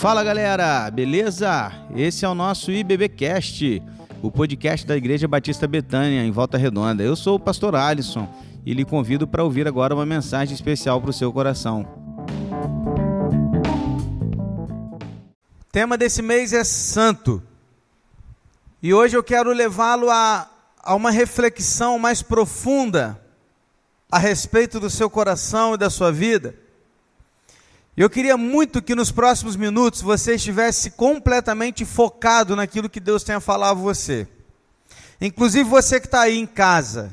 Fala galera, beleza? Esse é o nosso IBBcast, o podcast da Igreja Batista Betânia, em Volta Redonda. Eu sou o pastor Alisson e lhe convido para ouvir agora uma mensagem especial para o seu coração. O tema desse mês é Santo. E hoje eu quero levá-lo a, a uma reflexão mais profunda a respeito do seu coração e da sua vida. Eu queria muito que nos próximos minutos você estivesse completamente focado naquilo que Deus tenha falado a você. Inclusive você que está aí em casa.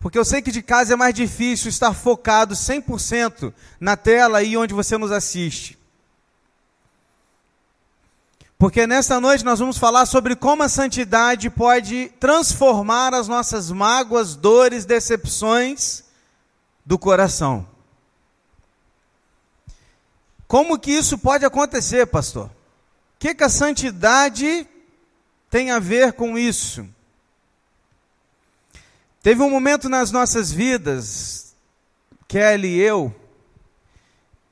Porque eu sei que de casa é mais difícil estar focado 100% na tela aí onde você nos assiste. Porque nesta noite nós vamos falar sobre como a santidade pode transformar as nossas mágoas, dores, decepções do coração. Como que isso pode acontecer, pastor? O que, que a santidade tem a ver com isso? Teve um momento nas nossas vidas, Kelly e eu,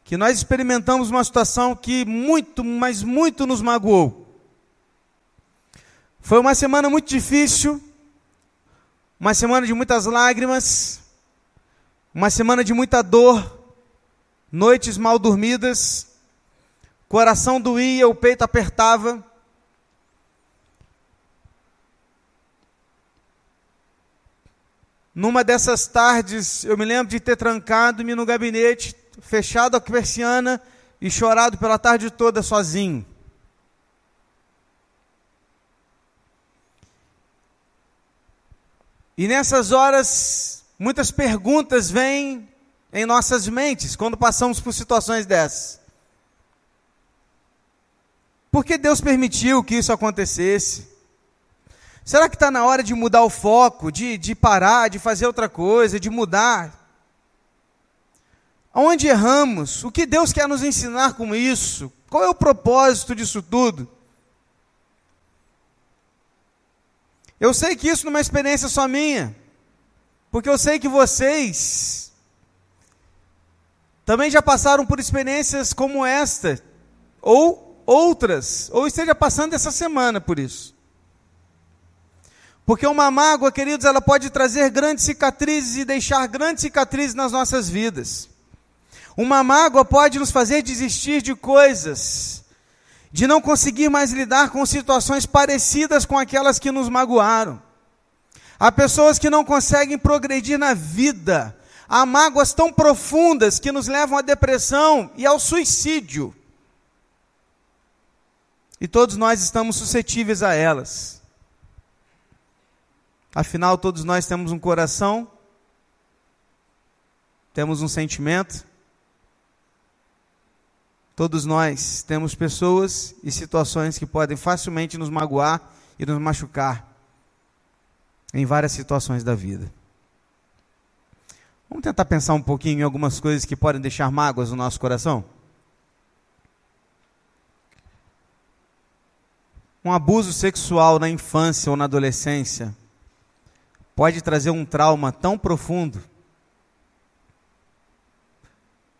que nós experimentamos uma situação que muito, mas muito nos magoou. Foi uma semana muito difícil, uma semana de muitas lágrimas, uma semana de muita dor, noites mal dormidas, coração doía, o peito apertava. Numa dessas tardes, eu me lembro de ter trancado-me no gabinete, fechado a persiana e chorado pela tarde toda sozinho. E nessas horas, muitas perguntas vêm em nossas mentes quando passamos por situações dessas. Por que Deus permitiu que isso acontecesse? Será que está na hora de mudar o foco, de, de parar, de fazer outra coisa, de mudar? Onde erramos? O que Deus quer nos ensinar com isso? Qual é o propósito disso tudo? Eu sei que isso não é uma experiência só minha, porque eu sei que vocês também já passaram por experiências como esta, ou outras, ou esteja passando essa semana por isso. Porque uma mágoa, queridos, ela pode trazer grandes cicatrizes e deixar grandes cicatrizes nas nossas vidas. Uma mágoa pode nos fazer desistir de coisas, de não conseguir mais lidar com situações parecidas com aquelas que nos magoaram. Há pessoas que não conseguem progredir na vida, Há mágoas tão profundas que nos levam à depressão e ao suicídio. E todos nós estamos suscetíveis a elas. Afinal, todos nós temos um coração, temos um sentimento, todos nós temos pessoas e situações que podem facilmente nos magoar e nos machucar em várias situações da vida. Vamos tentar pensar um pouquinho em algumas coisas que podem deixar mágoas no nosso coração? Um abuso sexual na infância ou na adolescência pode trazer um trauma tão profundo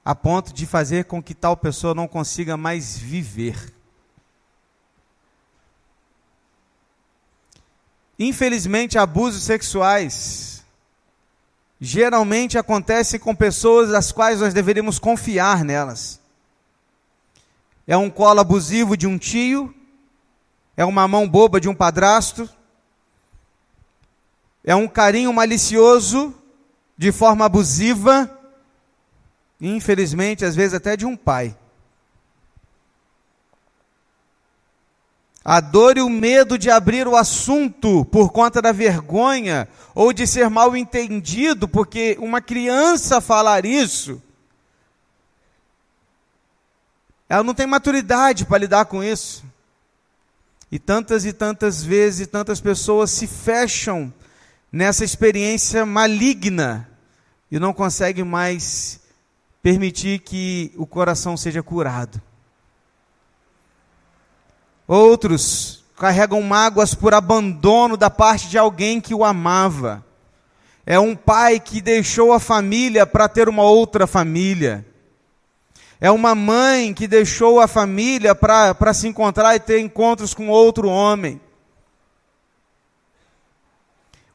a ponto de fazer com que tal pessoa não consiga mais viver. Infelizmente, abusos sexuais geralmente acontece com pessoas das quais nós deveríamos confiar nelas. É um colo abusivo de um tio, é uma mão boba de um padrasto, é um carinho malicioso de forma abusiva, e infelizmente, às vezes até de um pai. A dor e o medo de abrir o assunto por conta da vergonha ou de ser mal entendido, porque uma criança falar isso, ela não tem maturidade para lidar com isso. E tantas e tantas vezes, tantas pessoas se fecham nessa experiência maligna e não conseguem mais permitir que o coração seja curado. Outros carregam mágoas por abandono da parte de alguém que o amava. É um pai que deixou a família para ter uma outra família. É uma mãe que deixou a família para se encontrar e ter encontros com outro homem.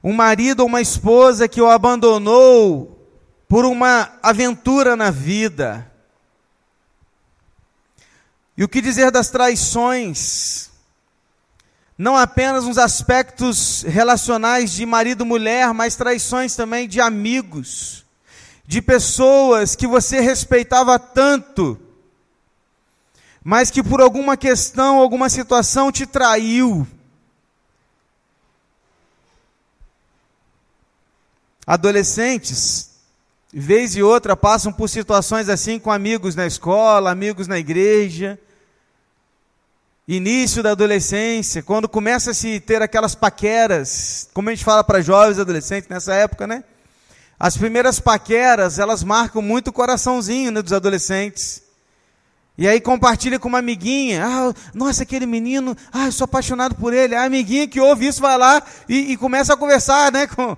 Um marido ou uma esposa que o abandonou por uma aventura na vida. E o que dizer das traições? Não apenas nos aspectos relacionais de marido-mulher, mas traições também de amigos, de pessoas que você respeitava tanto, mas que por alguma questão, alguma situação te traiu. Adolescentes, vez e outra, passam por situações assim com amigos na escola, amigos na igreja, início da adolescência, quando começa a se ter aquelas paqueras, como a gente fala para jovens adolescentes nessa época, né? As primeiras paqueras, elas marcam muito o coraçãozinho né, dos adolescentes. E aí compartilha com uma amiguinha, ah, nossa, aquele menino, ah, eu sou apaixonado por ele. A amiguinha que ouve isso vai lá e, e começa a conversar, né, com,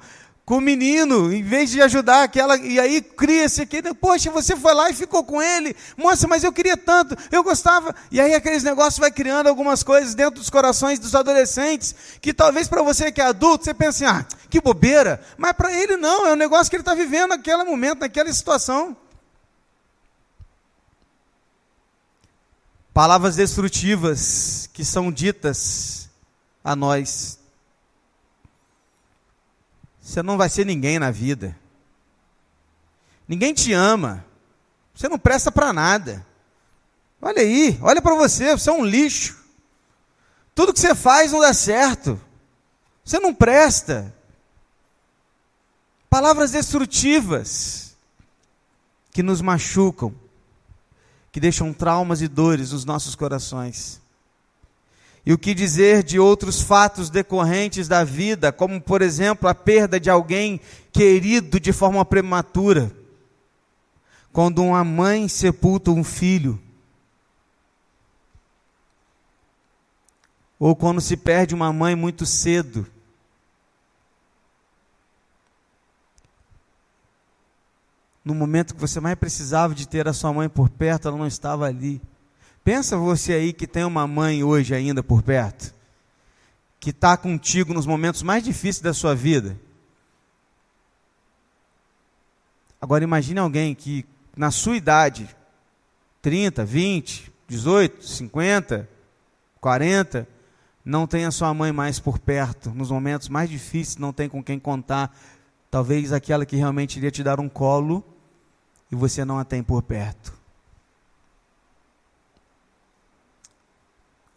com o menino, em vez de ajudar aquela, e aí cria-se aquele, poxa, você foi lá e ficou com ele, moça, mas eu queria tanto, eu gostava, e aí aqueles negócios vai criando algumas coisas dentro dos corações dos adolescentes, que talvez para você que é adulto, você pense assim, ah, que bobeira, mas para ele não, é um negócio que ele está vivendo naquele momento, naquela situação. Palavras destrutivas que são ditas a nós. Você não vai ser ninguém na vida. Ninguém te ama. Você não presta para nada. Olha aí, olha para você, você é um lixo. Tudo que você faz não dá certo. Você não presta. Palavras destrutivas que nos machucam, que deixam traumas e dores nos nossos corações. E o que dizer de outros fatos decorrentes da vida, como por exemplo a perda de alguém querido de forma prematura, quando uma mãe sepulta um filho, ou quando se perde uma mãe muito cedo. No momento que você mais precisava de ter a sua mãe por perto, ela não estava ali. Pensa você aí que tem uma mãe hoje ainda por perto, que está contigo nos momentos mais difíceis da sua vida. Agora imagine alguém que na sua idade, 30, 20, 18, 50, 40, não tem a sua mãe mais por perto, nos momentos mais difíceis, não tem com quem contar, talvez aquela que realmente iria te dar um colo e você não a tem por perto.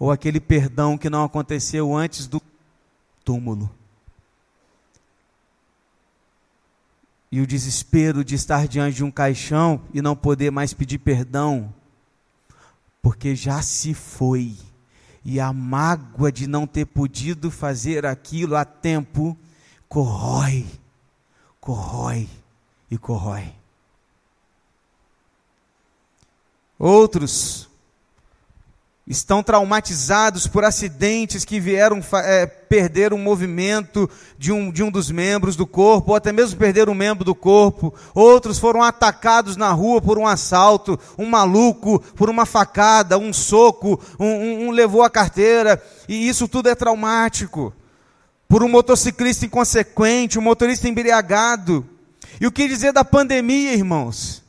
Ou aquele perdão que não aconteceu antes do túmulo. E o desespero de estar diante de um caixão e não poder mais pedir perdão, porque já se foi. E a mágoa de não ter podido fazer aquilo a tempo corrói, corrói e corrói. Outros estão traumatizados por acidentes que vieram é, perder um movimento de um, de um dos membros do corpo, ou até mesmo perder um membro do corpo. Outros foram atacados na rua por um assalto, um maluco por uma facada, um soco, um, um, um levou a carteira, e isso tudo é traumático. Por um motociclista inconsequente, um motorista embriagado. E o que dizer da pandemia, irmãos?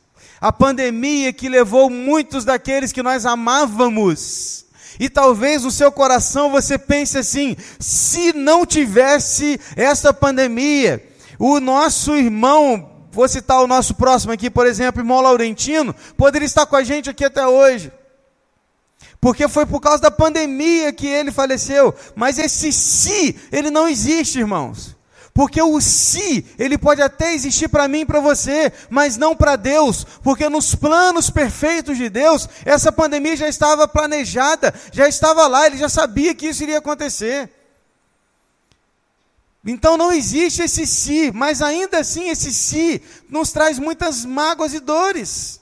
A pandemia que levou muitos daqueles que nós amávamos. E talvez no seu coração você pense assim: se não tivesse essa pandemia, o nosso irmão, vou citar o nosso próximo aqui, por exemplo, irmão Laurentino, poderia estar com a gente aqui até hoje. Porque foi por causa da pandemia que ele faleceu. Mas esse se, ele não existe, irmãos. Porque o se, ele pode até existir para mim e para você, mas não para Deus, porque nos planos perfeitos de Deus, essa pandemia já estava planejada, já estava lá, ele já sabia que isso iria acontecer. Então não existe esse se, mas ainda assim esse se nos traz muitas mágoas e dores.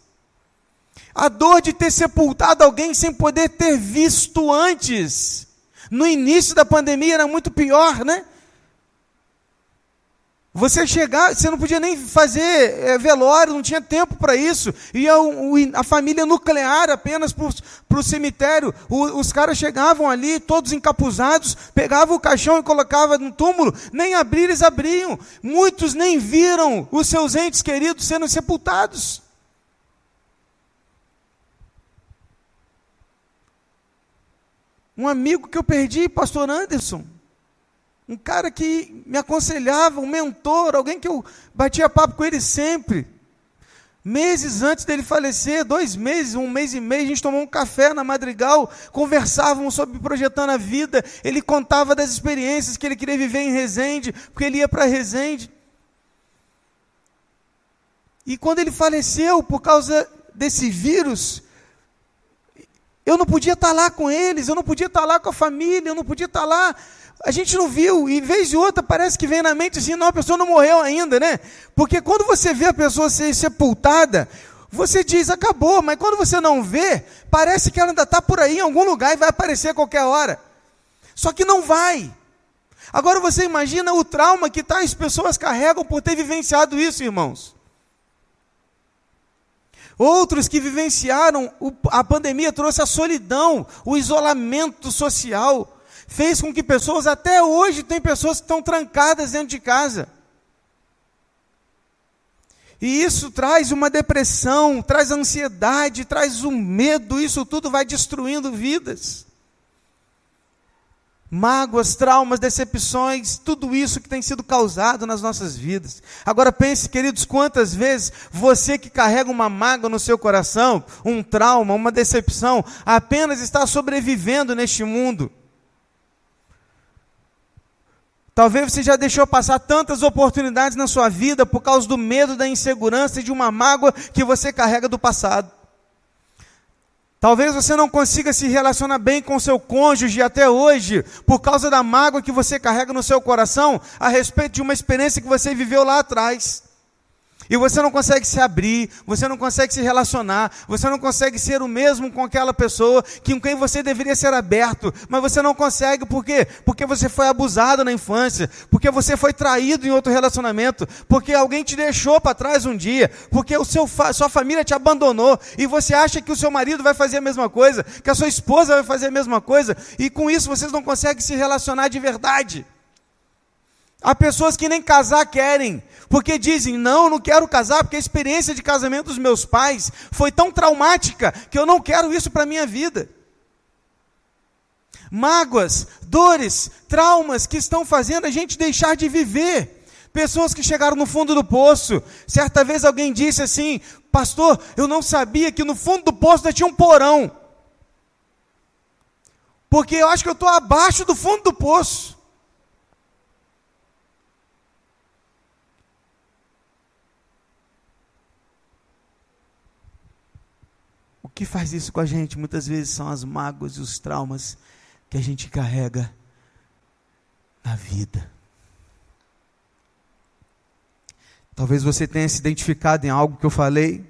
A dor de ter sepultado alguém sem poder ter visto antes. No início da pandemia era muito pior, né? Você chegar, você não podia nem fazer é, velório, não tinha tempo para isso. Ia o, a família nuclear apenas para o cemitério. Os caras chegavam ali, todos encapuzados, pegavam o caixão e colocavam no túmulo. Nem abrir, eles abriam. Muitos nem viram os seus entes queridos sendo sepultados. Um amigo que eu perdi, pastor Anderson um cara que me aconselhava, um mentor, alguém que eu batia papo com ele sempre. Meses antes dele falecer, dois meses, um mês e meio, a gente tomou um café na Madrigal, conversávamos sobre projetando a vida. Ele contava das experiências que ele queria viver em Resende, porque ele ia para Resende. E quando ele faleceu por causa desse vírus, eu não podia estar lá com eles, eu não podia estar lá com a família, eu não podia estar lá a gente não viu, e vez de outra parece que vem na mente assim, não, a pessoa não morreu ainda, né? Porque quando você vê a pessoa ser sepultada, você diz, acabou, mas quando você não vê, parece que ela ainda está por aí em algum lugar e vai aparecer a qualquer hora. Só que não vai. Agora você imagina o trauma que tais pessoas carregam por ter vivenciado isso, irmãos. Outros que vivenciaram, a pandemia trouxe a solidão, o isolamento social fez com que pessoas, até hoje, tem pessoas que estão trancadas dentro de casa. E isso traz uma depressão, traz ansiedade, traz um medo, isso tudo vai destruindo vidas. Mágoas, traumas, decepções, tudo isso que tem sido causado nas nossas vidas. Agora pense, queridos, quantas vezes você que carrega uma mágoa no seu coração, um trauma, uma decepção, apenas está sobrevivendo neste mundo. Talvez você já deixou passar tantas oportunidades na sua vida por causa do medo, da insegurança e de uma mágoa que você carrega do passado. Talvez você não consiga se relacionar bem com seu cônjuge até hoje, por causa da mágoa que você carrega no seu coração a respeito de uma experiência que você viveu lá atrás. E você não consegue se abrir, você não consegue se relacionar, você não consegue ser o mesmo com aquela pessoa com quem você deveria ser aberto, mas você não consegue por quê? Porque você foi abusado na infância, porque você foi traído em outro relacionamento, porque alguém te deixou para trás um dia, porque o seu sua família te abandonou e você acha que o seu marido vai fazer a mesma coisa, que a sua esposa vai fazer a mesma coisa, e com isso vocês não conseguem se relacionar de verdade. Há pessoas que nem casar querem, porque dizem: não, não quero casar, porque a experiência de casamento dos meus pais foi tão traumática que eu não quero isso para a minha vida. Mágoas, dores, traumas que estão fazendo a gente deixar de viver. Pessoas que chegaram no fundo do poço. Certa vez alguém disse assim: Pastor, eu não sabia que no fundo do poço tinha um porão. Porque eu acho que eu estou abaixo do fundo do poço. Que faz isso com a gente muitas vezes são as mágoas e os traumas que a gente carrega na vida. Talvez você tenha se identificado em algo que eu falei,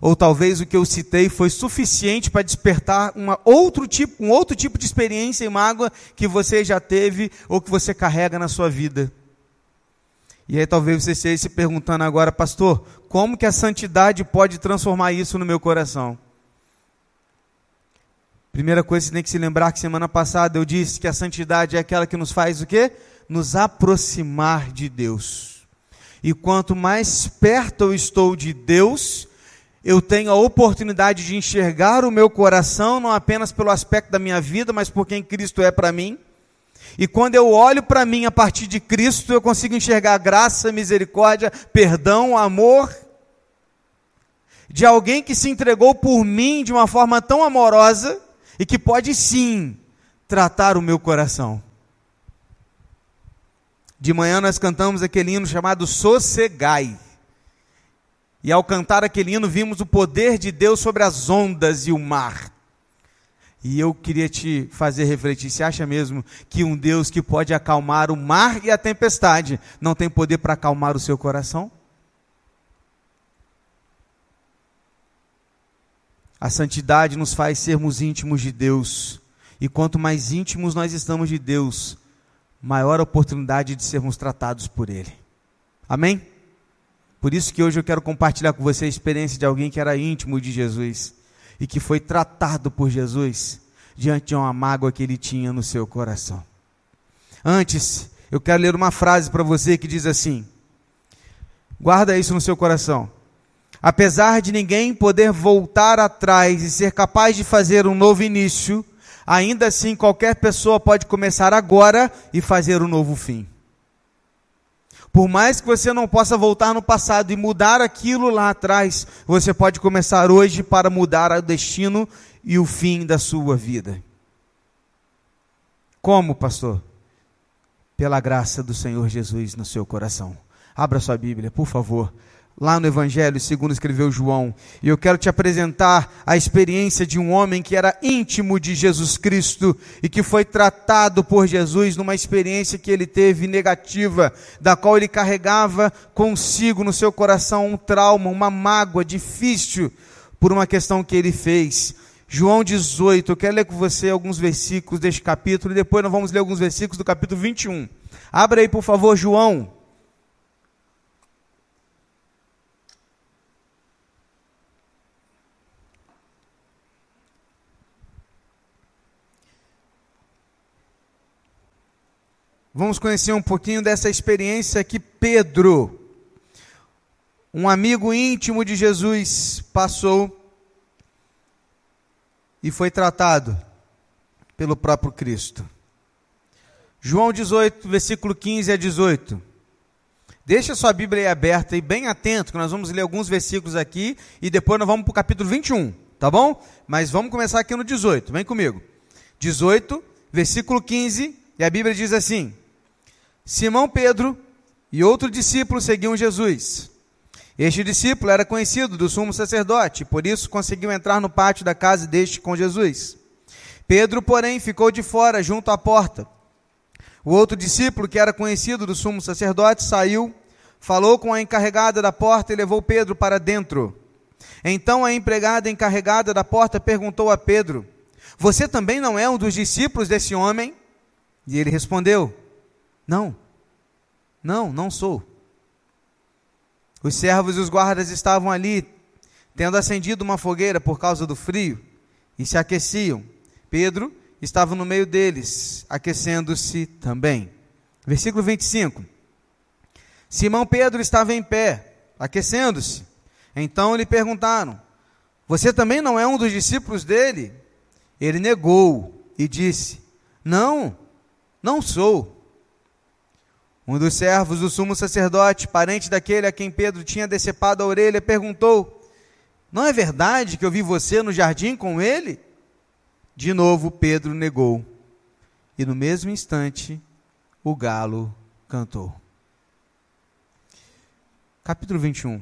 ou talvez o que eu citei foi suficiente para despertar uma outro tipo, um outro tipo de experiência e mágoa que você já teve ou que você carrega na sua vida. E aí talvez você esteja se perguntando agora, pastor, como que a santidade pode transformar isso no meu coração? Primeira coisa, você tem que se lembrar que semana passada eu disse que a santidade é aquela que nos faz o quê? Nos aproximar de Deus. E quanto mais perto eu estou de Deus, eu tenho a oportunidade de enxergar o meu coração, não apenas pelo aspecto da minha vida, mas por quem Cristo é para mim. E quando eu olho para mim a partir de Cristo, eu consigo enxergar graça, misericórdia, perdão, amor de alguém que se entregou por mim de uma forma tão amorosa e que pode sim tratar o meu coração. De manhã nós cantamos aquele hino chamado Sossegai. E ao cantar aquele hino, vimos o poder de Deus sobre as ondas e o mar. E eu queria te fazer refletir: você acha mesmo que um Deus que pode acalmar o mar e a tempestade não tem poder para acalmar o seu coração? A santidade nos faz sermos íntimos de Deus. E quanto mais íntimos nós estamos de Deus, maior a oportunidade de sermos tratados por Ele. Amém? Por isso que hoje eu quero compartilhar com você a experiência de alguém que era íntimo de Jesus e que foi tratado por Jesus diante de uma mágoa que ele tinha no seu coração. Antes, eu quero ler uma frase para você que diz assim: guarda isso no seu coração. Apesar de ninguém poder voltar atrás e ser capaz de fazer um novo início, ainda assim qualquer pessoa pode começar agora e fazer um novo fim. Por mais que você não possa voltar no passado e mudar aquilo lá atrás, você pode começar hoje para mudar o destino e o fim da sua vida. Como, pastor? Pela graça do Senhor Jesus no seu coração. Abra sua Bíblia, por favor lá no Evangelho, segundo escreveu João. E eu quero te apresentar a experiência de um homem que era íntimo de Jesus Cristo e que foi tratado por Jesus numa experiência que ele teve negativa, da qual ele carregava consigo no seu coração um trauma, uma mágoa difícil por uma questão que ele fez. João 18, eu quero ler com você alguns versículos deste capítulo e depois nós vamos ler alguns versículos do capítulo 21. Abra aí, por favor, João Vamos conhecer um pouquinho dessa experiência que Pedro, um amigo íntimo de Jesus, passou e foi tratado pelo próprio Cristo. João 18, versículo 15 a 18. Deixa sua Bíblia aí aberta e bem atento, que nós vamos ler alguns versículos aqui e depois nós vamos para o capítulo 21, tá bom? Mas vamos começar aqui no 18, vem comigo. 18, versículo 15, e a Bíblia diz assim: Simão Pedro e outro discípulo seguiam Jesus. Este discípulo era conhecido do sumo sacerdote, por isso conseguiu entrar no pátio da casa deste com Jesus. Pedro, porém, ficou de fora, junto à porta. O outro discípulo, que era conhecido do sumo sacerdote, saiu, falou com a encarregada da porta e levou Pedro para dentro. Então a empregada encarregada da porta perguntou a Pedro: Você também não é um dos discípulos desse homem? E ele respondeu: Não, não, não sou. Os servos e os guardas estavam ali, tendo acendido uma fogueira por causa do frio, e se aqueciam. Pedro estava no meio deles, aquecendo-se também. Versículo 25. Simão Pedro estava em pé, aquecendo-se. Então lhe perguntaram: Você também não é um dos discípulos dele? Ele negou e disse: Não, não sou. Um dos servos do sumo sacerdote, parente daquele a quem Pedro tinha decepado a orelha, perguntou: Não é verdade que eu vi você no jardim com ele? De novo Pedro negou. E no mesmo instante, o galo cantou. Capítulo 21.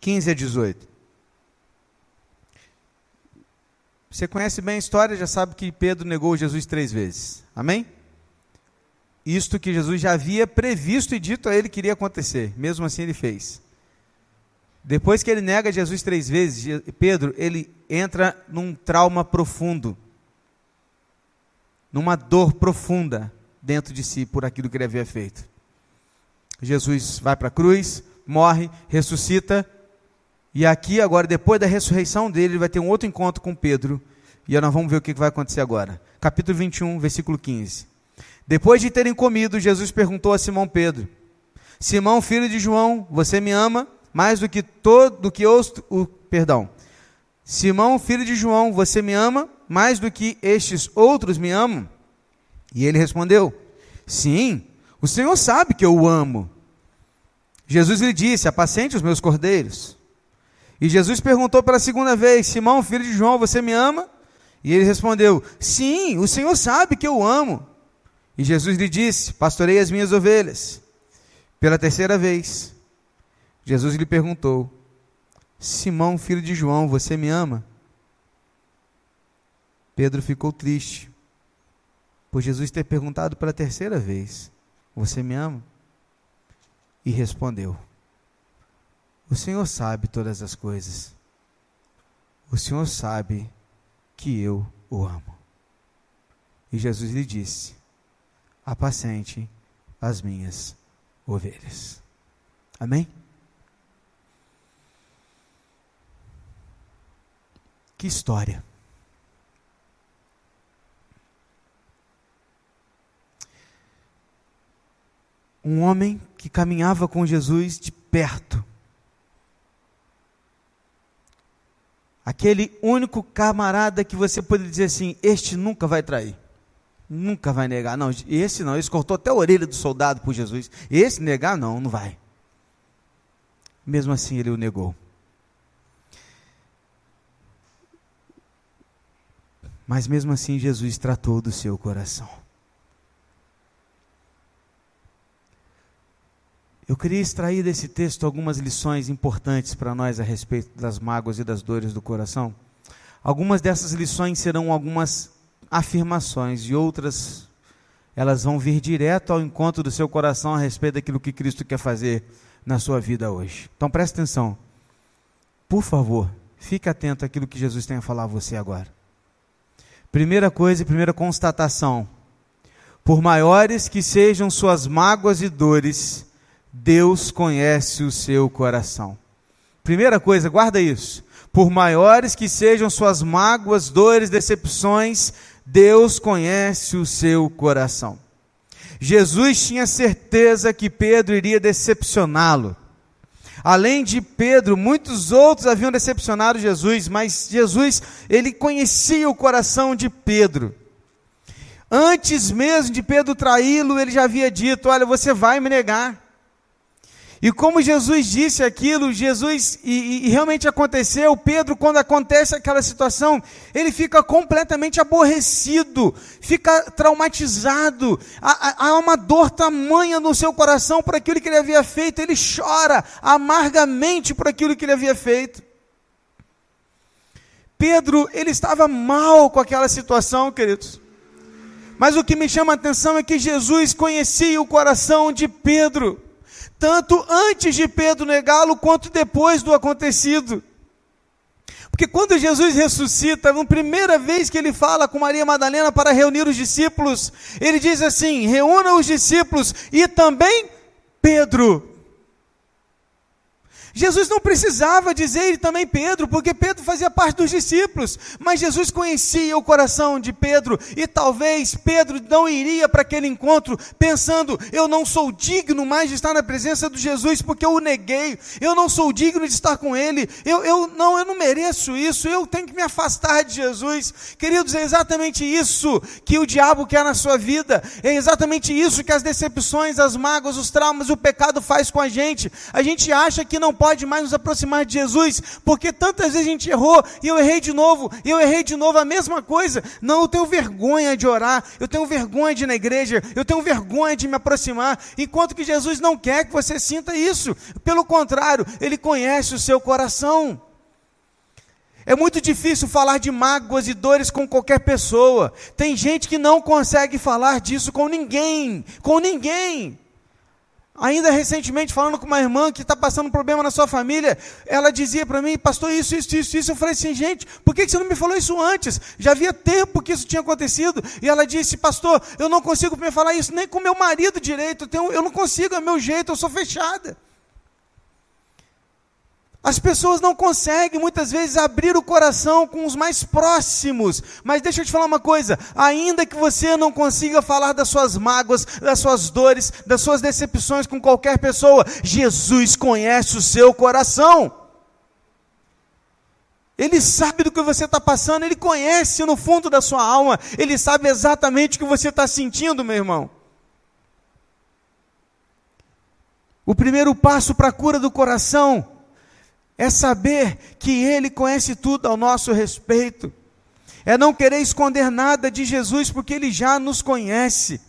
15 a 18. Você conhece bem a história, já sabe que Pedro negou Jesus três vezes. Amém? Isto que Jesus já havia previsto e dito a ele que iria acontecer. Mesmo assim ele fez. Depois que ele nega Jesus três vezes, Pedro, ele entra num trauma profundo. Numa dor profunda dentro de si por aquilo que ele havia feito. Jesus vai para a cruz, morre, ressuscita, e aqui, agora, depois da ressurreição dele, ele vai ter um outro encontro com Pedro. E nós vamos ver o que vai acontecer agora. Capítulo 21, versículo 15. Depois de terem comido, Jesus perguntou a Simão Pedro: Simão, filho de João, você me ama mais do que todo do que os, o perdão. Simão, filho de João, você me ama mais do que estes outros me amam? E ele respondeu: Sim, o Senhor sabe que eu o amo. Jesus lhe disse: Apacente os meus cordeiros. E Jesus perguntou pela segunda vez: Simão, filho de João, você me ama? E ele respondeu: Sim, o Senhor sabe que eu amo. E Jesus lhe disse: Pastorei as minhas ovelhas. Pela terceira vez, Jesus lhe perguntou: Simão, filho de João, você me ama? Pedro ficou triste, por Jesus ter perguntado pela terceira vez: Você me ama? E respondeu: o Senhor sabe todas as coisas. O Senhor sabe que eu o amo. E Jesus lhe disse: apacente as minhas ovelhas. Amém? Que história. Um homem que caminhava com Jesus de perto. Aquele único camarada que você pode dizer assim: Este nunca vai trair. Nunca vai negar. Não, esse não. Esse cortou até a orelha do soldado por Jesus. Esse negar, não, não vai. Mesmo assim, ele o negou. Mas mesmo assim, Jesus tratou do seu coração. Eu queria extrair desse texto algumas lições importantes para nós a respeito das mágoas e das dores do coração. Algumas dessas lições serão algumas afirmações e outras elas vão vir direto ao encontro do seu coração a respeito daquilo que Cristo quer fazer na sua vida hoje. Então preste atenção. Por favor, fique atento àquilo que Jesus tem a falar a você agora. Primeira coisa e primeira constatação: por maiores que sejam suas mágoas e dores, Deus conhece o seu coração. Primeira coisa, guarda isso. Por maiores que sejam suas mágoas, dores, decepções, Deus conhece o seu coração. Jesus tinha certeza que Pedro iria decepcioná-lo. Além de Pedro, muitos outros haviam decepcionado Jesus, mas Jesus, ele conhecia o coração de Pedro. Antes mesmo de Pedro traí-lo, ele já havia dito: Olha, você vai me negar. E como Jesus disse aquilo, Jesus, e, e, realmente aconteceu, Pedro, quando acontece aquela situação, ele fica completamente aborrecido, fica traumatizado, há, há uma dor tamanha no seu coração por aquilo que ele havia feito, ele chora amargamente por aquilo que ele havia feito. Pedro, ele estava mal com aquela situação, queridos. Mas o que me chama a atenção é que Jesus conhecia o coração de Pedro tanto antes de Pedro negá-lo quanto depois do acontecido. Porque quando Jesus ressuscita, na primeira vez que ele fala com Maria Madalena para reunir os discípulos, ele diz assim: reúna os discípulos e também Pedro. Jesus não precisava dizer ele também Pedro, porque Pedro fazia parte dos discípulos, mas Jesus conhecia o coração de Pedro e talvez Pedro não iria para aquele encontro pensando: eu não sou digno mais de estar na presença de Jesus porque eu o neguei, eu não sou digno de estar com ele, eu, eu não, eu não mereço isso, eu tenho que me afastar de Jesus. Queridos, é exatamente isso que o diabo quer na sua vida, é exatamente isso que as decepções, as mágoas, os traumas, o pecado faz com a gente. A gente acha que não pode pode mais nos aproximar de Jesus, porque tantas vezes a gente errou e eu errei de novo, e eu errei de novo a mesma coisa. Não, eu tenho vergonha de orar, eu tenho vergonha de ir na igreja, eu tenho vergonha de me aproximar, enquanto que Jesus não quer que você sinta isso. Pelo contrário, ele conhece o seu coração. É muito difícil falar de mágoas e dores com qualquer pessoa. Tem gente que não consegue falar disso com ninguém, com ninguém. Ainda recentemente, falando com uma irmã que está passando um problema na sua família, ela dizia para mim, pastor, isso, isso, isso, isso. Eu falei assim, gente, por que você não me falou isso antes? Já havia tempo que isso tinha acontecido. E ela disse, pastor, eu não consigo me falar isso nem com meu marido direito, eu, não consigo, é meu jeito, eu sou fechada. As pessoas não conseguem muitas vezes abrir o coração com os mais próximos. Mas deixa eu te falar uma coisa: ainda que você não consiga falar das suas mágoas, das suas dores, das suas decepções com qualquer pessoa, Jesus conhece o seu coração. Ele sabe do que você está passando, ele conhece no fundo da sua alma, ele sabe exatamente o que você está sentindo, meu irmão. O primeiro passo para a cura do coração é saber que Ele conhece tudo ao nosso respeito, é não querer esconder nada de Jesus, porque Ele já nos conhece.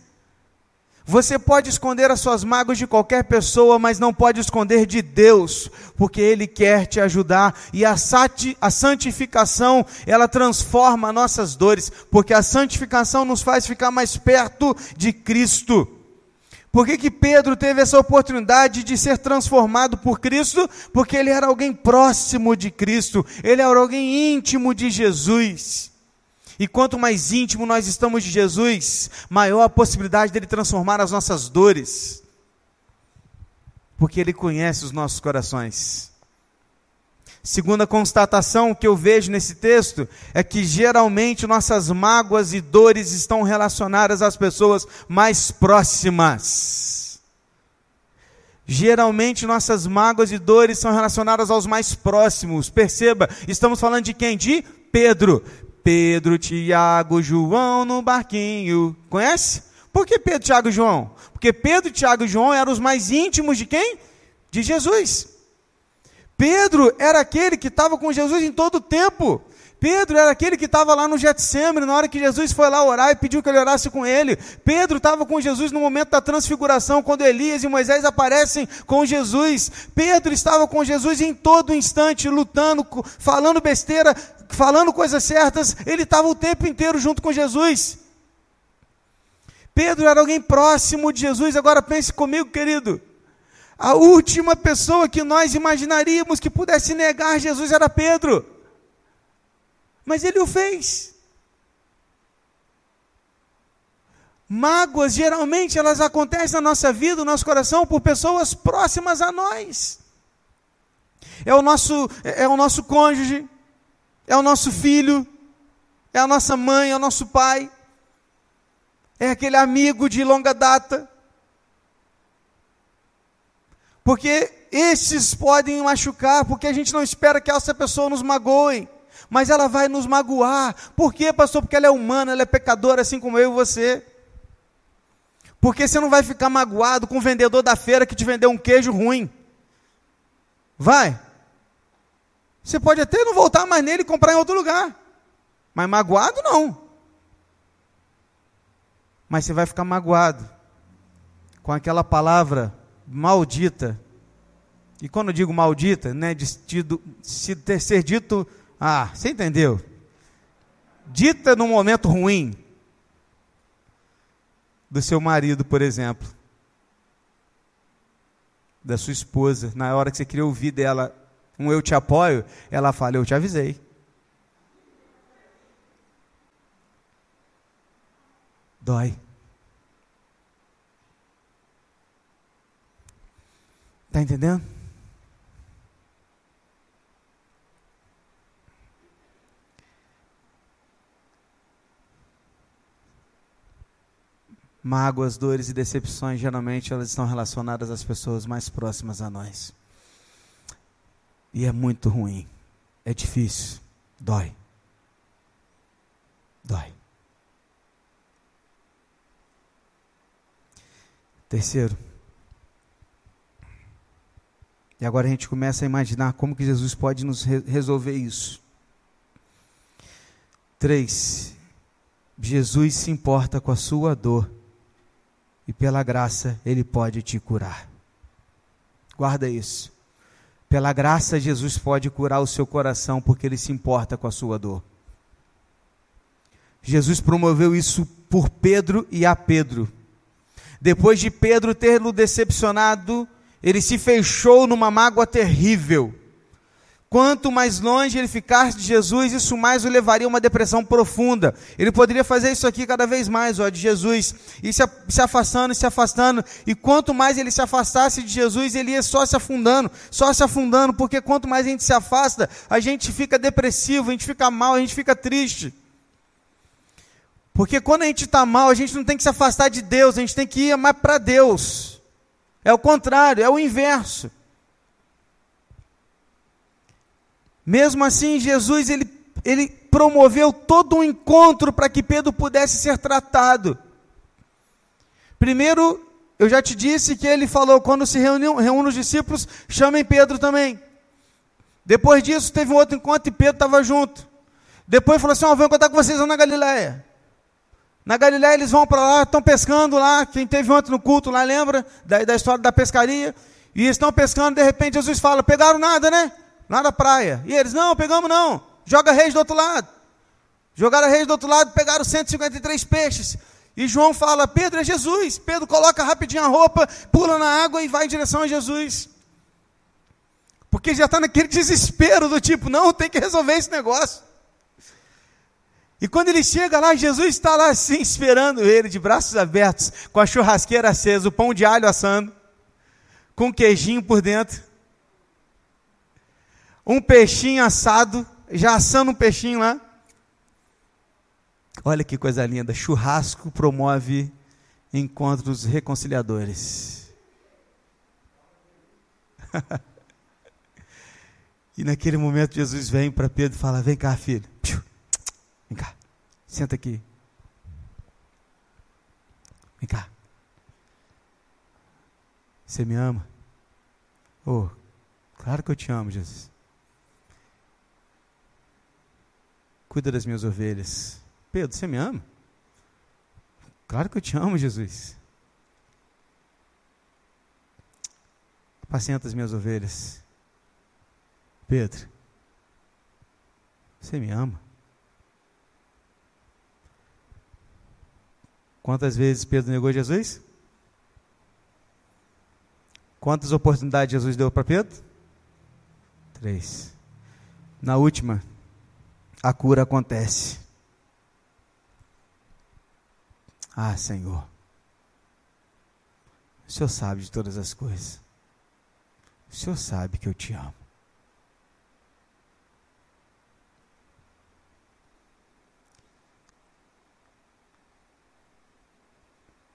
Você pode esconder as suas mágoas de qualquer pessoa, mas não pode esconder de Deus, porque Ele quer te ajudar. E a, a santificação, ela transforma nossas dores, porque a santificação nos faz ficar mais perto de Cristo. Por que, que Pedro teve essa oportunidade de ser transformado por Cristo? Porque ele era alguém próximo de Cristo, ele era alguém íntimo de Jesus. E quanto mais íntimo nós estamos de Jesus, maior a possibilidade dele transformar as nossas dores. Porque ele conhece os nossos corações. Segunda constatação que eu vejo nesse texto é que geralmente nossas mágoas e dores estão relacionadas às pessoas mais próximas. Geralmente nossas mágoas e dores são relacionadas aos mais próximos. Perceba, estamos falando de quem? De Pedro. Pedro, Tiago, João no barquinho. Conhece? Por que Pedro, Tiago e João? Porque Pedro, Tiago e João eram os mais íntimos de quem? De Jesus. Pedro era aquele que estava com Jesus em todo o tempo. Pedro era aquele que estava lá no Getsemane, na hora que Jesus foi lá orar e pediu que ele orasse com ele. Pedro estava com Jesus no momento da transfiguração, quando Elias e Moisés aparecem com Jesus. Pedro estava com Jesus em todo instante, lutando, falando besteira, falando coisas certas. Ele estava o tempo inteiro junto com Jesus. Pedro era alguém próximo de Jesus. Agora pense comigo, querido. A última pessoa que nós imaginaríamos que pudesse negar Jesus era Pedro. Mas ele o fez. Mágoas, geralmente, elas acontecem na nossa vida, no nosso coração, por pessoas próximas a nós. É o nosso, é o nosso cônjuge, é o nosso filho, é a nossa mãe, é o nosso pai, é aquele amigo de longa data. Porque esses podem machucar, porque a gente não espera que essa pessoa nos magoe mas ela vai nos magoar. Por quê, pastor? Porque ela é humana, ela é pecadora, assim como eu e você. Porque você não vai ficar magoado com o vendedor da feira que te vendeu um queijo ruim. Vai. Você pode até não voltar mais nele e comprar em outro lugar. Mas magoado não. Mas você vai ficar magoado com aquela palavra maldita. E quando digo maldita, né, de, de, de, de ser dito ah, você entendeu? Dita num momento ruim do seu marido, por exemplo, da sua esposa, na hora que você queria ouvir dela um eu te apoio, ela fala, eu te avisei. Dói. Está entendendo? Mágoas, dores e decepções, geralmente elas estão relacionadas às pessoas mais próximas a nós. E é muito ruim. É difícil. Dói. Dói. Terceiro. E agora a gente começa a imaginar como que Jesus pode nos re resolver isso. Três. Jesus se importa com a sua dor e pela graça Ele pode te curar. Guarda isso. Pela graça, Jesus pode curar o seu coração, porque Ele se importa com a sua dor. Jesus promoveu isso por Pedro e a Pedro. Depois de Pedro ter-lo decepcionado, ele se fechou numa mágoa terrível. Quanto mais longe ele ficasse de Jesus, isso mais o levaria a uma depressão profunda. Ele poderia fazer isso aqui cada vez mais, ó, de Jesus, e se, se afastando, se afastando. E quanto mais ele se afastasse de Jesus, ele ia só se afundando, só se afundando, porque quanto mais a gente se afasta, a gente fica depressivo, a gente fica mal, a gente fica triste. Porque quando a gente está mal, a gente não tem que se afastar de Deus, a gente tem que ir mais para Deus. É o contrário, é o inverso. Mesmo assim, Jesus ele, ele promoveu todo um encontro para que Pedro pudesse ser tratado. Primeiro, eu já te disse que ele falou: quando se reuniam, reúnem os discípulos, chamem Pedro também. Depois disso, teve um outro encontro e Pedro estava junto. Depois falou assim: oh, vou encontrar com vocês lá na Galiléia. Na Galiléia eles vão para lá, estão pescando lá. Quem teve ontem no culto lá lembra da, da história da pescaria. E estão pescando, de repente Jesus fala: pegaram nada, né? lá na praia. E eles, não, pegamos não. Joga reis do outro lado. Jogaram reis do outro lado, pegaram 153 peixes. E João fala: Pedro é Jesus. Pedro coloca rapidinho a roupa, pula na água e vai em direção a Jesus. Porque já está naquele desespero do tipo: não, tem que resolver esse negócio. E quando ele chega lá, Jesus está lá assim, esperando ele, de braços abertos, com a churrasqueira acesa, o pão de alho assando, com queijinho por dentro, um peixinho assado, já assando um peixinho lá. Olha que coisa linda, churrasco promove encontros reconciliadores. e naquele momento Jesus vem para Pedro e fala: Vem cá, filho. Vem cá, senta aqui. Vem cá. Você me ama? Oh, claro que eu te amo, Jesus. Cuida das minhas ovelhas. Pedro, você me ama? Claro que eu te amo, Jesus. Apacenta as minhas ovelhas. Pedro, você me ama? Quantas vezes Pedro negou Jesus? Quantas oportunidades Jesus deu para Pedro? Três. Na última, a cura acontece. Ah, Senhor, o Senhor sabe de todas as coisas. O Senhor sabe que eu te amo.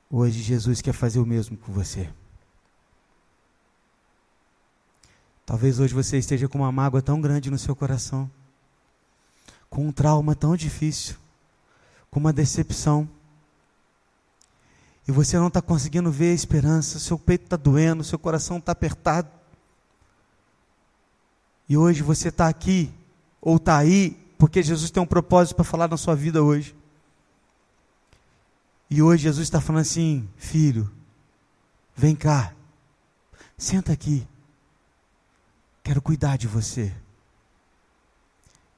Hoje Jesus quer fazer o mesmo com você. Talvez hoje você esteja com uma mágoa tão grande no seu coração, com um trauma tão difícil, com uma decepção e você não está conseguindo ver a esperança, seu peito está doendo, seu coração está apertado. E hoje você está aqui, ou está aí, porque Jesus tem um propósito para falar na sua vida hoje. E hoje Jesus está falando assim: filho, vem cá, senta aqui, quero cuidar de você.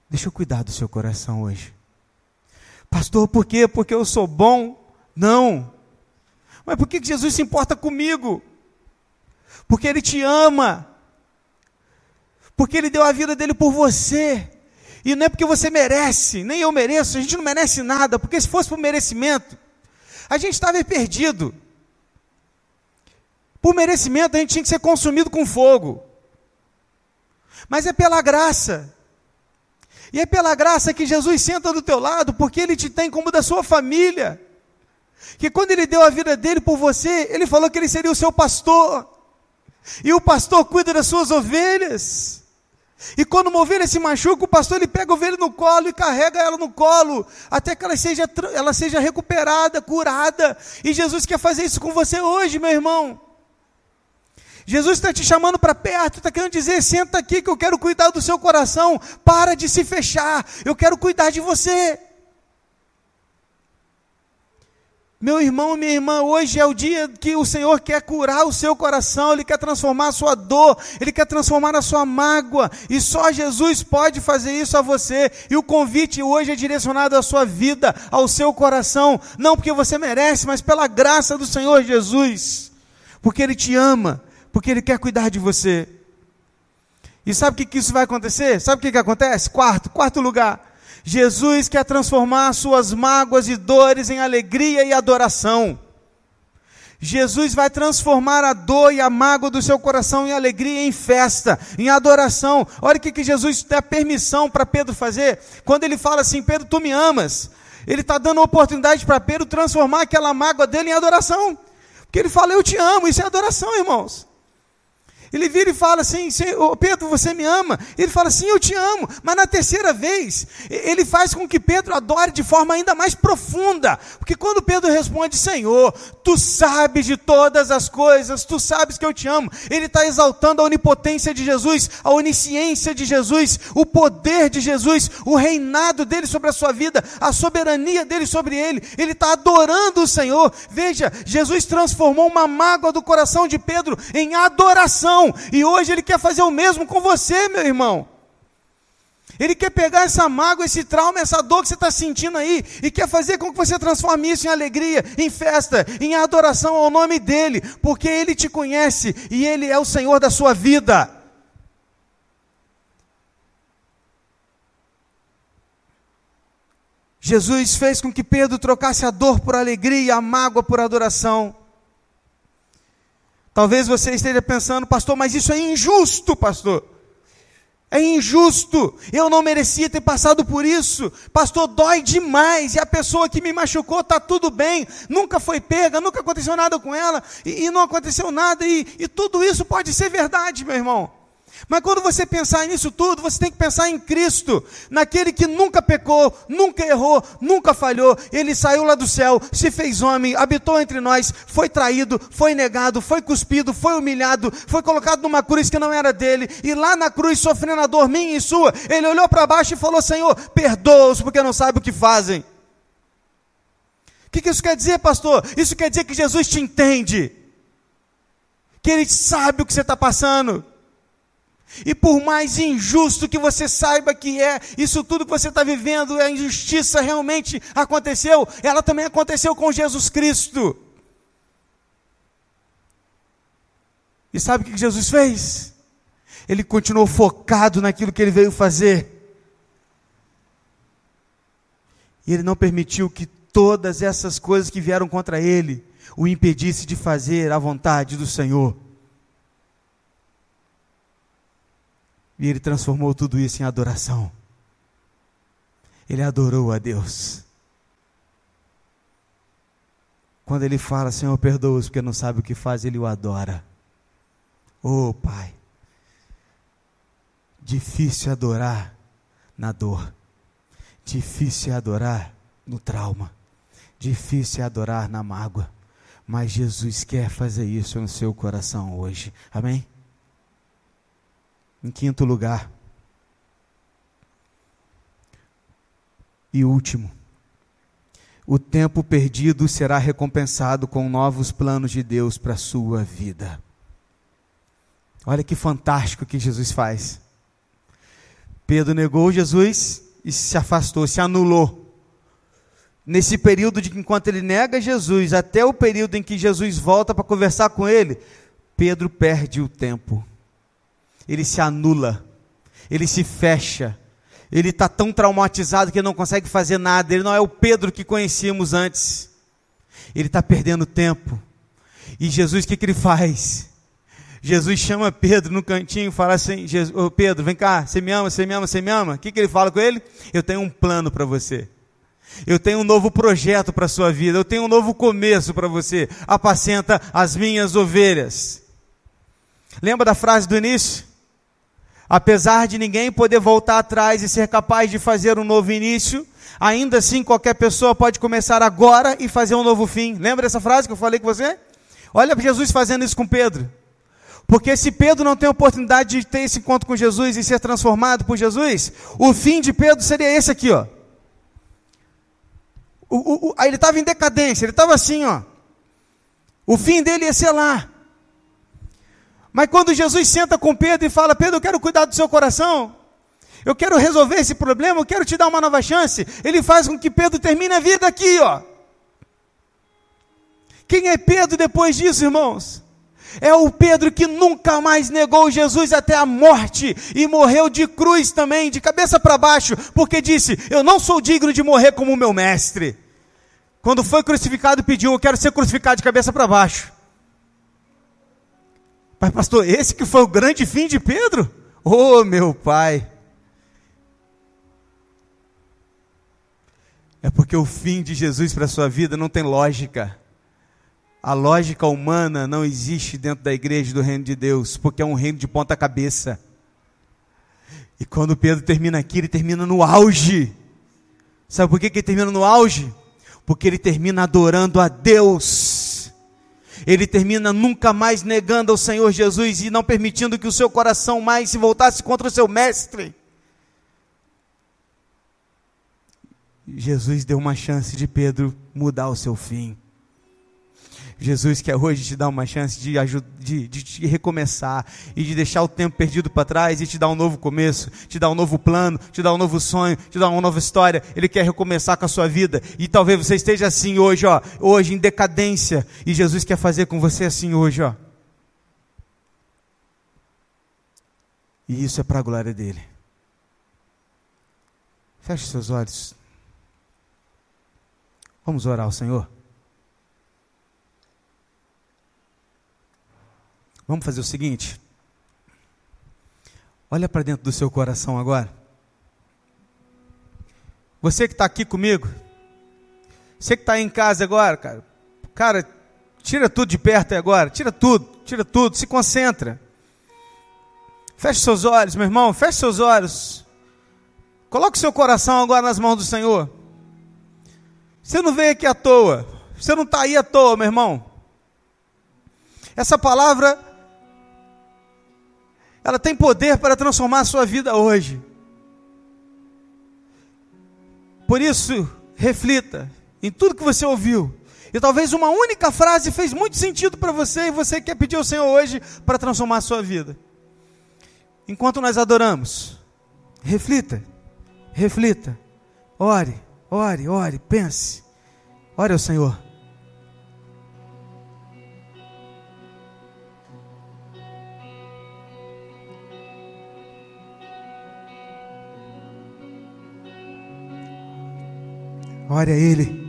Deixa eu cuidar do seu coração hoje. Pastor, por quê? Porque eu sou bom? Não. Mas por que Jesus se importa comigo? Porque Ele te ama. Porque Ele deu a vida dele por você. E não é porque você merece, nem eu mereço, a gente não merece nada, porque se fosse por merecimento, a gente estava perdido. Por merecimento, a gente tinha que ser consumido com fogo. Mas é pela graça. E é pela graça que Jesus senta do teu lado, porque Ele te tem como da sua família que quando ele deu a vida dele por você, ele falou que ele seria o seu pastor. E o pastor cuida das suas ovelhas. E quando uma ovelha se machuca, o pastor ele pega a ovelha no colo e carrega ela no colo, até que ela seja, ela seja recuperada, curada. E Jesus quer fazer isso com você hoje, meu irmão. Jesus está te chamando para perto, está querendo dizer: senta aqui que eu quero cuidar do seu coração, para de se fechar, eu quero cuidar de você. Meu irmão, minha irmã, hoje é o dia que o Senhor quer curar o seu coração, Ele quer transformar a sua dor, Ele quer transformar a sua mágoa, e só Jesus pode fazer isso a você. E o convite hoje é direcionado à sua vida, ao seu coração, não porque você merece, mas pela graça do Senhor Jesus, porque Ele te ama, porque Ele quer cuidar de você. E sabe o que, que isso vai acontecer? Sabe o que, que acontece? Quarto, quarto lugar. Jesus quer transformar suas mágoas e dores em alegria e adoração. Jesus vai transformar a dor e a mágoa do seu coração em alegria, em festa, em adoração. Olha o que, que Jesus dá permissão para Pedro fazer. Quando ele fala assim: Pedro, tu me amas. Ele está dando oportunidade para Pedro transformar aquela mágoa dele em adoração. Porque ele fala: Eu te amo. Isso é adoração, irmãos. Ele vira e fala assim: Pedro, você me ama? Ele fala assim: Eu te amo. Mas na terceira vez, ele faz com que Pedro adore de forma ainda mais profunda. Porque quando Pedro responde: Senhor, tu sabes de todas as coisas, tu sabes que eu te amo. Ele está exaltando a onipotência de Jesus, a onisciência de Jesus, o poder de Jesus, o reinado dele sobre a sua vida, a soberania dele sobre ele. Ele está adorando o Senhor. Veja, Jesus transformou uma mágoa do coração de Pedro em adoração e hoje Ele quer fazer o mesmo com você, meu irmão. Ele quer pegar essa mágoa, esse trauma, essa dor que você está sentindo aí, e quer fazer com que você transforme isso em alegria, em festa, em adoração ao nome dEle, porque Ele te conhece e Ele é o Senhor da sua vida. Jesus fez com que Pedro trocasse a dor por alegria, a mágoa por adoração. Talvez você esteja pensando, pastor, mas isso é injusto, pastor. É injusto. Eu não merecia ter passado por isso. Pastor, dói demais. E a pessoa que me machucou está tudo bem. Nunca foi pega, nunca aconteceu nada com ela. E, e não aconteceu nada. E, e tudo isso pode ser verdade, meu irmão. Mas quando você pensar nisso tudo, você tem que pensar em Cristo, naquele que nunca pecou, nunca errou, nunca falhou. Ele saiu lá do céu, se fez homem, habitou entre nós, foi traído, foi negado, foi cuspido, foi humilhado, foi colocado numa cruz que não era dele, e lá na cruz, sofrendo a dor minha e sua, ele olhou para baixo e falou: Senhor, perdoa-os porque não sabem o que fazem. O que, que isso quer dizer, pastor? Isso quer dizer que Jesus te entende, que ele sabe o que você está passando. E por mais injusto que você saiba que é, isso tudo que você está vivendo, a injustiça realmente aconteceu, ela também aconteceu com Jesus Cristo. E sabe o que Jesus fez? Ele continuou focado naquilo que ele veio fazer. E ele não permitiu que todas essas coisas que vieram contra ele o impedisse de fazer a vontade do Senhor. E ele transformou tudo isso em adoração. Ele adorou a Deus. Quando ele fala, Senhor, perdoa-os porque não sabe o que faz, ele o adora. Oh, Pai. Difícil adorar na dor. Difícil adorar no trauma. Difícil adorar na mágoa. Mas Jesus quer fazer isso no seu coração hoje. Amém? Em quinto lugar, e último, o tempo perdido será recompensado com novos planos de Deus para a sua vida. Olha que fantástico que Jesus faz. Pedro negou Jesus e se afastou, se anulou. Nesse período de enquanto ele nega Jesus, até o período em que Jesus volta para conversar com ele, Pedro perde o tempo ele se anula, ele se fecha, ele está tão traumatizado que não consegue fazer nada, ele não é o Pedro que conhecíamos antes, ele está perdendo tempo. E Jesus, o que, que ele faz? Jesus chama Pedro no cantinho e fala assim: oh, Pedro, vem cá, você me ama, você me ama, você me ama? O que, que ele fala com ele? Eu tenho um plano para você. Eu tenho um novo projeto para a sua vida. Eu tenho um novo começo para você. Apacenta as minhas ovelhas. Lembra da frase do início? Apesar de ninguém poder voltar atrás e ser capaz de fazer um novo início, ainda assim qualquer pessoa pode começar agora e fazer um novo fim. Lembra dessa frase que eu falei com você? Olha Jesus fazendo isso com Pedro. Porque se Pedro não tem oportunidade de ter esse encontro com Jesus e ser transformado por Jesus, o fim de Pedro seria esse aqui, ó. O, o, o, ele estava em decadência, ele estava assim, ó. O fim dele ia ser lá. Mas quando Jesus senta com Pedro e fala: Pedro, eu quero cuidar do seu coração, eu quero resolver esse problema, eu quero te dar uma nova chance, ele faz com que Pedro termine a vida aqui, ó. Quem é Pedro depois disso, irmãos? É o Pedro que nunca mais negou Jesus até a morte e morreu de cruz também, de cabeça para baixo, porque disse: Eu não sou digno de morrer como meu mestre. Quando foi crucificado, pediu: Eu quero ser crucificado de cabeça para baixo. Mas, pastor, esse que foi o grande fim de Pedro? Oh, meu pai! É porque o fim de Jesus para a sua vida não tem lógica. A lógica humana não existe dentro da igreja do reino de Deus, porque é um reino de ponta cabeça. E quando Pedro termina aqui, ele termina no auge. Sabe por que, que ele termina no auge? Porque ele termina adorando a Deus ele termina nunca mais negando ao Senhor Jesus e não permitindo que o seu coração mais se voltasse contra o seu mestre. Jesus deu uma chance de Pedro mudar o seu fim. Jesus quer hoje te dar uma chance de, de, de, de recomeçar e de deixar o tempo perdido para trás e te dar um novo começo, te dar um novo plano, te dar um novo sonho, te dar uma nova história. Ele quer recomeçar com a sua vida e talvez você esteja assim hoje, ó, hoje em decadência e Jesus quer fazer com você assim hoje, ó. E isso é para a glória dele. Feche seus olhos. Vamos orar ao Senhor? Vamos fazer o seguinte. Olha para dentro do seu coração agora. Você que está aqui comigo, você que está em casa agora, cara, cara, tira tudo de perto agora, tira tudo, tira tudo, se concentra. Feche seus olhos, meu irmão, feche seus olhos. Coloque seu coração agora nas mãos do Senhor. Você não veio aqui à toa, você não está aí à toa, meu irmão. Essa palavra, ela tem poder para transformar a sua vida hoje. Por isso, reflita em tudo que você ouviu. E talvez uma única frase fez muito sentido para você e você quer pedir ao Senhor hoje para transformar a sua vida. Enquanto nós adoramos, reflita, reflita, ore, ore, ore, pense. Ore ao Senhor. Ore a Ele.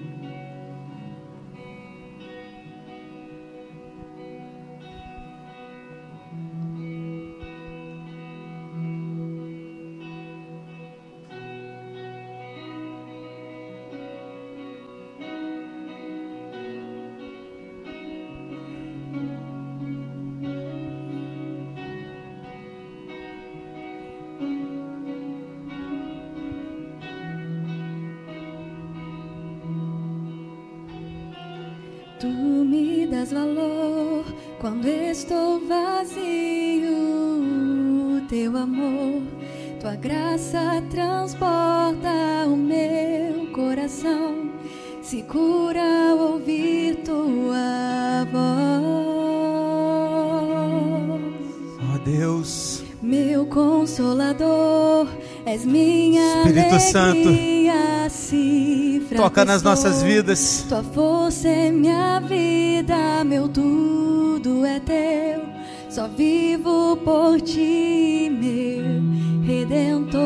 Se toca nas nossas vidas. Tua força é minha vida, meu tudo é teu. Só vivo por ti, meu redentor.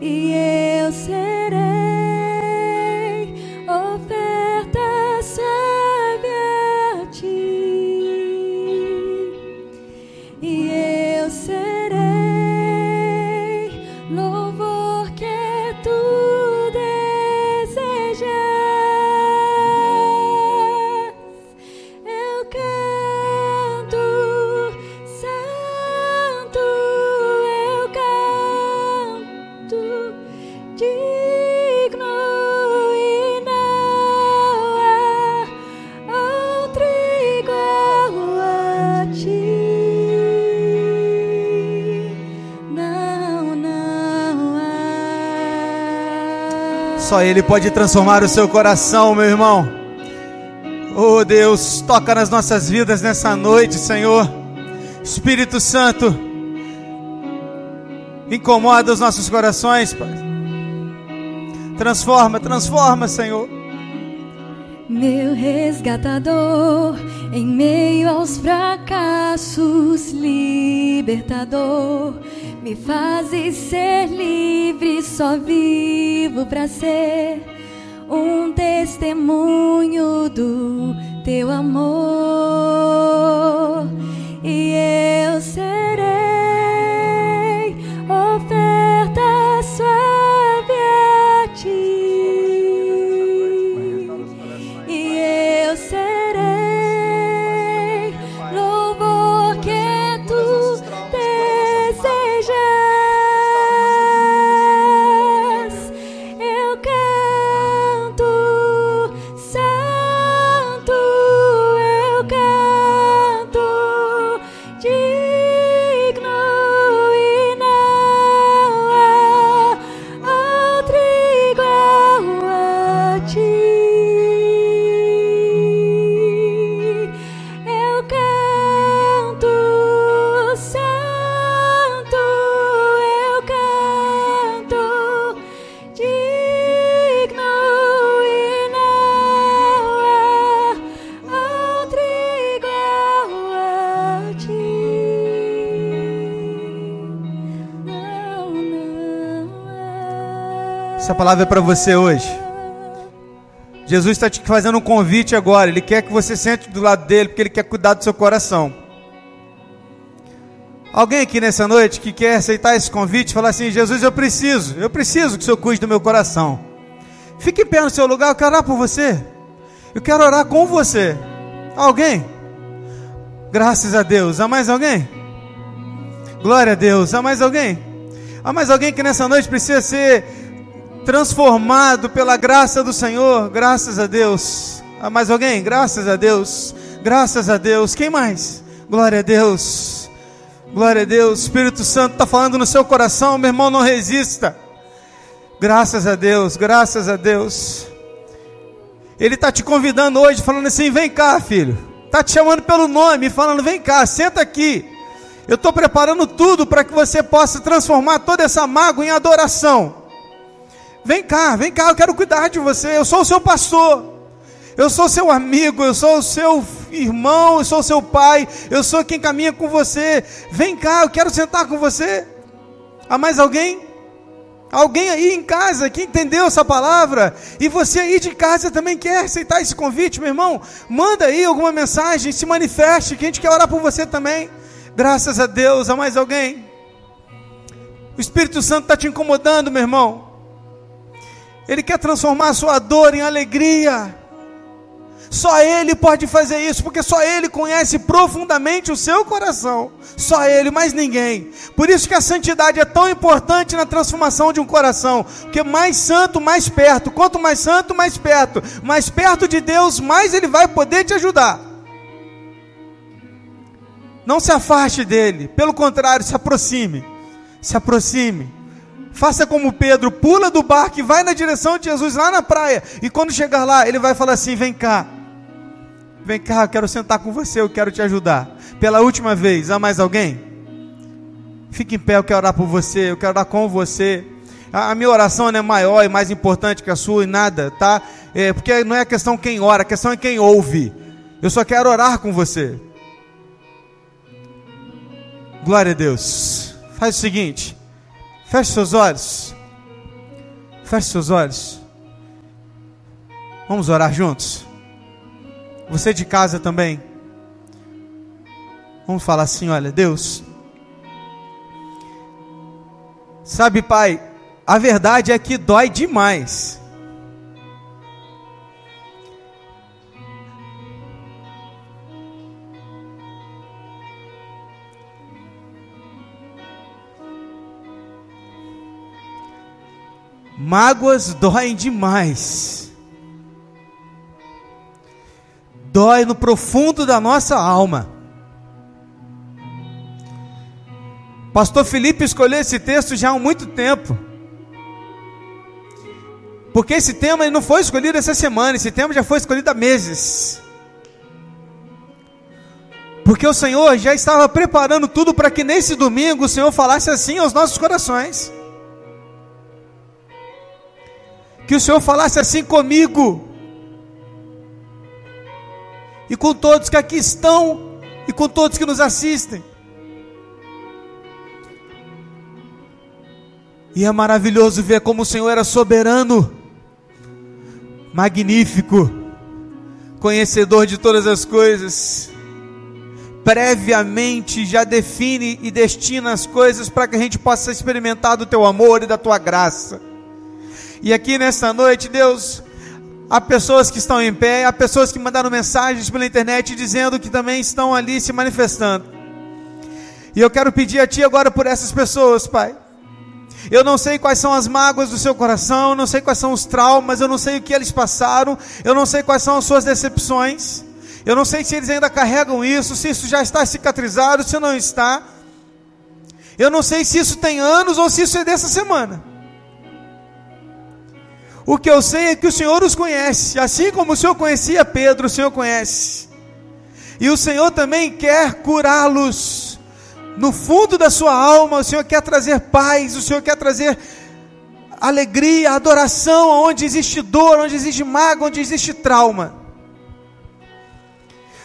E eu serei Só Ele pode transformar o seu coração, meu irmão. Oh Deus, toca nas nossas vidas nessa noite, Senhor. Espírito Santo, incomoda os nossos corações, Pai. Transforma, transforma, Senhor. Meu resgatador, em meio aos fracassos, libertador, me fazes ser livre, só vivo pra ser um testemunho do teu amor. Palavra é para você hoje. Jesus está te fazendo um convite agora. Ele quer que você sente do lado dele, porque ele quer cuidar do seu coração. Alguém aqui nessa noite que quer aceitar esse convite, falar assim: Jesus, eu preciso, eu preciso que o Senhor cuide do meu coração. Fique em pé no seu lugar, eu quero orar por você. Eu quero orar com você. Alguém? Graças a Deus. Há mais alguém? Glória a Deus. Há mais alguém? Há mais alguém que nessa noite precisa ser transformado pela graça do Senhor? Graças a Deus. Há mais alguém? Graças a Deus. Graças a Deus. Quem mais? Glória a Deus. Glória a Deus. Espírito Santo está falando no seu coração, meu irmão, não resista. Graças a Deus, graças a Deus. Ele está te convidando hoje, falando assim: vem cá, filho. Está te chamando pelo nome, falando: vem cá, senta aqui. Eu estou preparando tudo para que você possa transformar toda essa mágoa em adoração. Vem cá, vem cá, eu quero cuidar de você. Eu sou o seu pastor. Eu sou seu amigo, eu sou o seu irmão, eu sou o seu pai, eu sou quem caminha com você. Vem cá, eu quero sentar com você. Há mais alguém? Alguém aí em casa que entendeu essa palavra e você aí de casa também quer aceitar esse convite, meu irmão? Manda aí alguma mensagem, se manifeste, que a gente quer orar por você também. Graças a Deus, há mais alguém? O Espírito Santo está te incomodando, meu irmão. Ele quer transformar a sua dor em alegria. Só Ele pode fazer isso, porque só Ele conhece profundamente o seu coração. Só Ele, mais ninguém. Por isso que a santidade é tão importante na transformação de um coração. Porque mais santo, mais perto. Quanto mais santo, mais perto. Mais perto de Deus, mais Ele vai poder te ajudar. Não se afaste dele. Pelo contrário, se aproxime. Se aproxime. Faça como Pedro, pula do barco e vai na direção de Jesus lá na praia. E quando chegar lá, ele vai falar assim: Vem cá, Vem cá, eu quero sentar com você, eu quero te ajudar. Pela última vez, há mais alguém? Fique em pé, eu quero orar por você, eu quero orar com você. A, minha oração não é maior e mais importante que a sua e nada, tá? É, porque não é a questão quem ora, a questão é quem ouve. Eu só quero orar com você. Glória a Deus. Faz o seguinte: feche seus olhos. Feche seus olhos. Vamos orar juntos? Você de casa também. Vamos falar assim: olha, Deus. Sabe, Pai, a verdade é que dói demais. Mágoas doem demais. dói no profundo da nossa alma. Pastor Felipe escolheu esse texto já há muito tempo. Porque esse tema não foi escolhido essa semana, esse tema já foi escolhido há meses. Porque o Senhor já estava preparando tudo para que nesse domingo o Senhor falasse assim aos nossos corações. Que o Senhor falasse assim comigo e com todos que aqui estão e com todos que nos assistem. E é maravilhoso ver como o Senhor era soberano, magnífico, conhecedor de todas as coisas, previamente já define e destina as coisas para que a gente possa experimentar do teu amor e da tua graça. E aqui nesta noite, Deus, Há pessoas que estão em pé, há pessoas que mandaram mensagens pela internet dizendo que também estão ali se manifestando. E eu quero pedir a Ti agora por essas pessoas, Pai. Eu não sei quais são as mágoas do seu coração, eu não sei quais são os traumas, eu não sei o que eles passaram, eu não sei quais são as suas decepções, eu não sei se eles ainda carregam isso, se isso já está cicatrizado, se não está. Eu não sei se isso tem anos ou se isso é dessa semana. O que eu sei é que o Senhor os conhece, assim como o Senhor conhecia Pedro, o Senhor conhece. E o Senhor também quer curá-los. No fundo da sua alma, o Senhor quer trazer paz, o Senhor quer trazer alegria, adoração, onde existe dor, onde existe mágoa, onde existe trauma.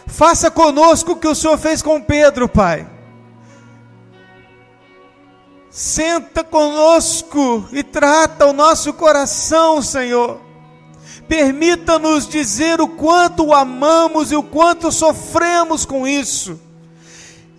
Faça conosco o que o Senhor fez com Pedro, Pai. Senta conosco e trata o nosso coração, Senhor. Permita-nos dizer o quanto o amamos e o quanto sofremos com isso.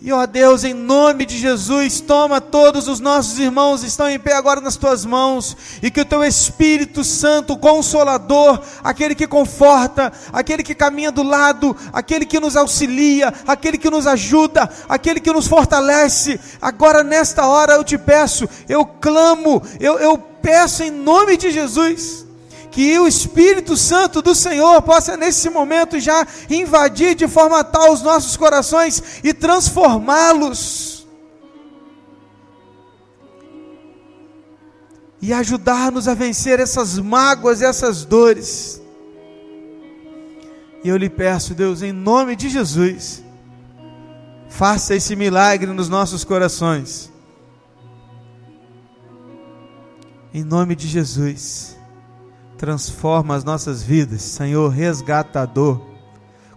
E ó Deus, em nome de Jesus, toma todos os nossos irmãos estão em pé agora nas tuas mãos, e que o teu Espírito Santo, consolador, aquele que conforta, aquele que caminha do lado, aquele que nos auxilia, aquele que nos ajuda, aquele que nos fortalece, agora nesta hora eu te peço, eu clamo, eu, eu peço em nome de Jesus que o Espírito Santo do Senhor possa nesse momento já invadir de forma tal os nossos corações e transformá-los. E ajudar-nos a vencer essas mágoas e essas dores. E eu lhe peço, Deus, em nome de Jesus, faça esse milagre nos nossos corações. Em nome de Jesus transforma as nossas vidas, Senhor resgatador,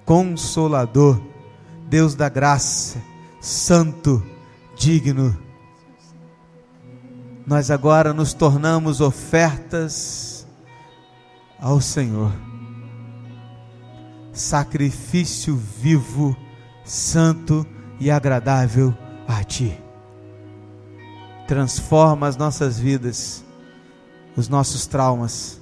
consolador, Deus da graça, santo, digno. Nós agora nos tornamos ofertas ao Senhor, sacrifício vivo, santo e agradável a Ti. Transforma as nossas vidas, os nossos traumas